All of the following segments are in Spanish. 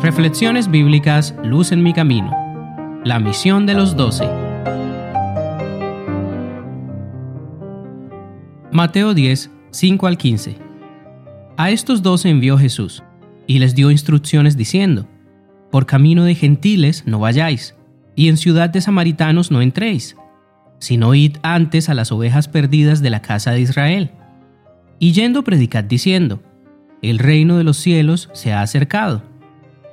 Reflexiones bíblicas Luz en mi camino. La misión de los doce. Mateo 10, 5 al 15. A estos doce envió Jesús, y les dio instrucciones diciendo, Por camino de gentiles no vayáis, y en ciudad de samaritanos no entréis, sino id antes a las ovejas perdidas de la casa de Israel. Y yendo predicad diciendo, El reino de los cielos se ha acercado.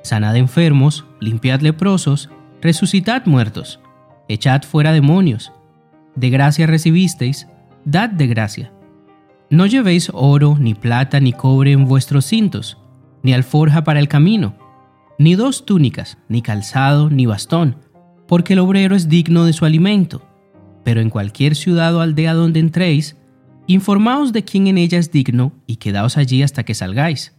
Sanad enfermos, limpiad leprosos, resucitad muertos, echad fuera demonios. De gracia recibisteis, dad de gracia. No llevéis oro, ni plata, ni cobre en vuestros cintos, ni alforja para el camino, ni dos túnicas, ni calzado, ni bastón, porque el obrero es digno de su alimento. Pero en cualquier ciudad o aldea donde entréis, informaos de quién en ella es digno y quedaos allí hasta que salgáis.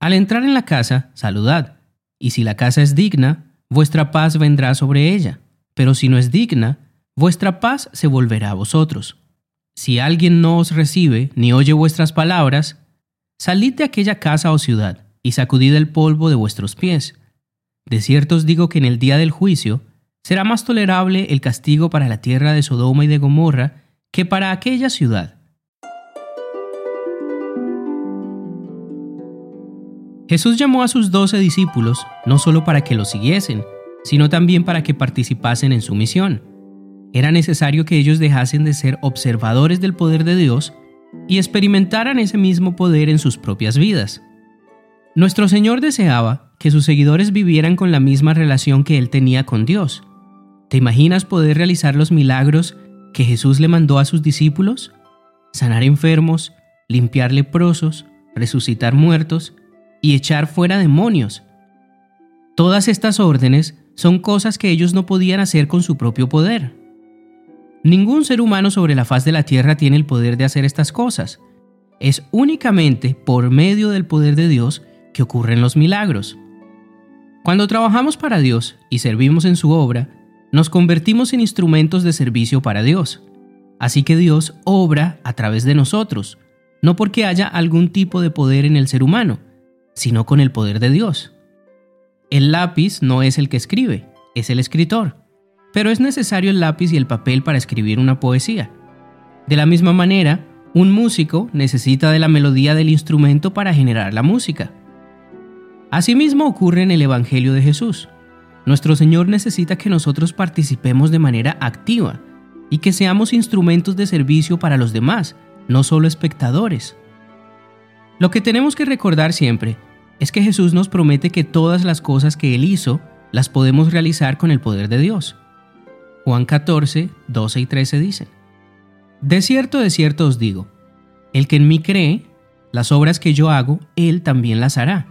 Al entrar en la casa, saludad, y si la casa es digna, vuestra paz vendrá sobre ella, pero si no es digna, vuestra paz se volverá a vosotros. Si alguien no os recibe ni oye vuestras palabras, salid de aquella casa o ciudad y sacudid el polvo de vuestros pies. De cierto os digo que en el día del juicio será más tolerable el castigo para la tierra de Sodoma y de Gomorra que para aquella ciudad. Jesús llamó a sus doce discípulos no solo para que lo siguiesen, sino también para que participasen en su misión. Era necesario que ellos dejasen de ser observadores del poder de Dios y experimentaran ese mismo poder en sus propias vidas. Nuestro Señor deseaba que sus seguidores vivieran con la misma relación que Él tenía con Dios. ¿Te imaginas poder realizar los milagros que Jesús le mandó a sus discípulos? Sanar enfermos, limpiar leprosos, resucitar muertos y echar fuera demonios. Todas estas órdenes son cosas que ellos no podían hacer con su propio poder. Ningún ser humano sobre la faz de la tierra tiene el poder de hacer estas cosas. Es únicamente por medio del poder de Dios que ocurren los milagros. Cuando trabajamos para Dios y servimos en su obra, nos convertimos en instrumentos de servicio para Dios. Así que Dios obra a través de nosotros, no porque haya algún tipo de poder en el ser humano, sino con el poder de Dios. El lápiz no es el que escribe, es el escritor pero es necesario el lápiz y el papel para escribir una poesía. De la misma manera, un músico necesita de la melodía del instrumento para generar la música. Asimismo ocurre en el Evangelio de Jesús. Nuestro Señor necesita que nosotros participemos de manera activa y que seamos instrumentos de servicio para los demás, no solo espectadores. Lo que tenemos que recordar siempre es que Jesús nos promete que todas las cosas que Él hizo las podemos realizar con el poder de Dios. Juan 14, 12 y 13 dicen, De cierto, de cierto os digo, el que en mí cree, las obras que yo hago, él también las hará,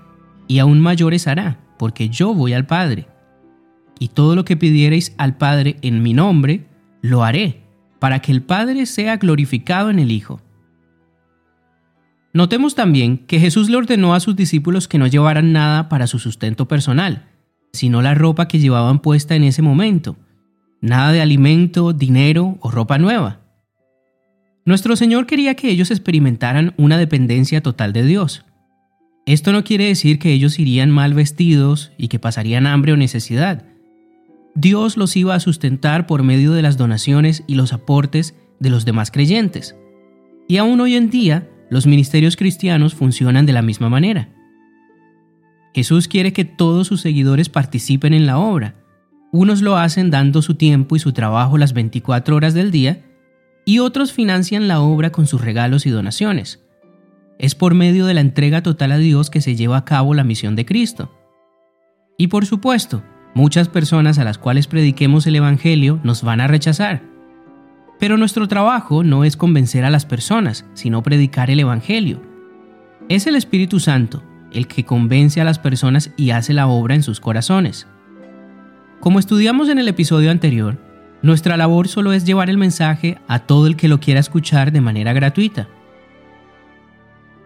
y aún mayores hará, porque yo voy al Padre. Y todo lo que pidiereis al Padre en mi nombre, lo haré, para que el Padre sea glorificado en el Hijo. Notemos también que Jesús le ordenó a sus discípulos que no llevaran nada para su sustento personal, sino la ropa que llevaban puesta en ese momento, nada de alimento, dinero o ropa nueva. Nuestro Señor quería que ellos experimentaran una dependencia total de Dios. Esto no quiere decir que ellos irían mal vestidos y que pasarían hambre o necesidad. Dios los iba a sustentar por medio de las donaciones y los aportes de los demás creyentes. Y aún hoy en día, los ministerios cristianos funcionan de la misma manera. Jesús quiere que todos sus seguidores participen en la obra, unos lo hacen dando su tiempo y su trabajo las 24 horas del día y otros financian la obra con sus regalos y donaciones. Es por medio de la entrega total a Dios que se lleva a cabo la misión de Cristo. Y por supuesto, muchas personas a las cuales prediquemos el Evangelio nos van a rechazar. Pero nuestro trabajo no es convencer a las personas, sino predicar el Evangelio. Es el Espíritu Santo el que convence a las personas y hace la obra en sus corazones. Como estudiamos en el episodio anterior, nuestra labor solo es llevar el mensaje a todo el que lo quiera escuchar de manera gratuita.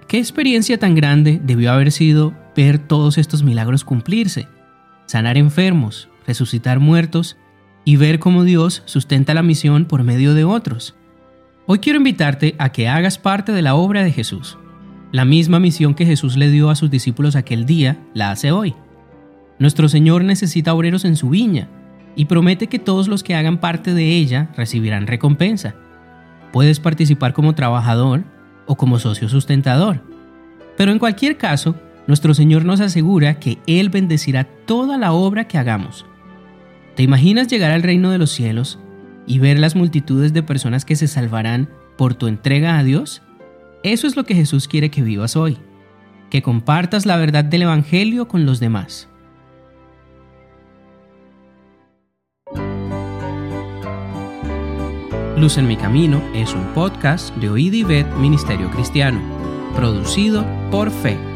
¿Qué experiencia tan grande debió haber sido ver todos estos milagros cumplirse? Sanar enfermos, resucitar muertos y ver cómo Dios sustenta la misión por medio de otros. Hoy quiero invitarte a que hagas parte de la obra de Jesús. La misma misión que Jesús le dio a sus discípulos aquel día, la hace hoy. Nuestro Señor necesita obreros en su viña y promete que todos los que hagan parte de ella recibirán recompensa. Puedes participar como trabajador o como socio sustentador. Pero en cualquier caso, nuestro Señor nos asegura que Él bendecirá toda la obra que hagamos. ¿Te imaginas llegar al reino de los cielos y ver las multitudes de personas que se salvarán por tu entrega a Dios? Eso es lo que Jesús quiere que vivas hoy, que compartas la verdad del Evangelio con los demás. Luz en mi camino es un podcast de Oíd y Ministerio Cristiano, producido por Fe.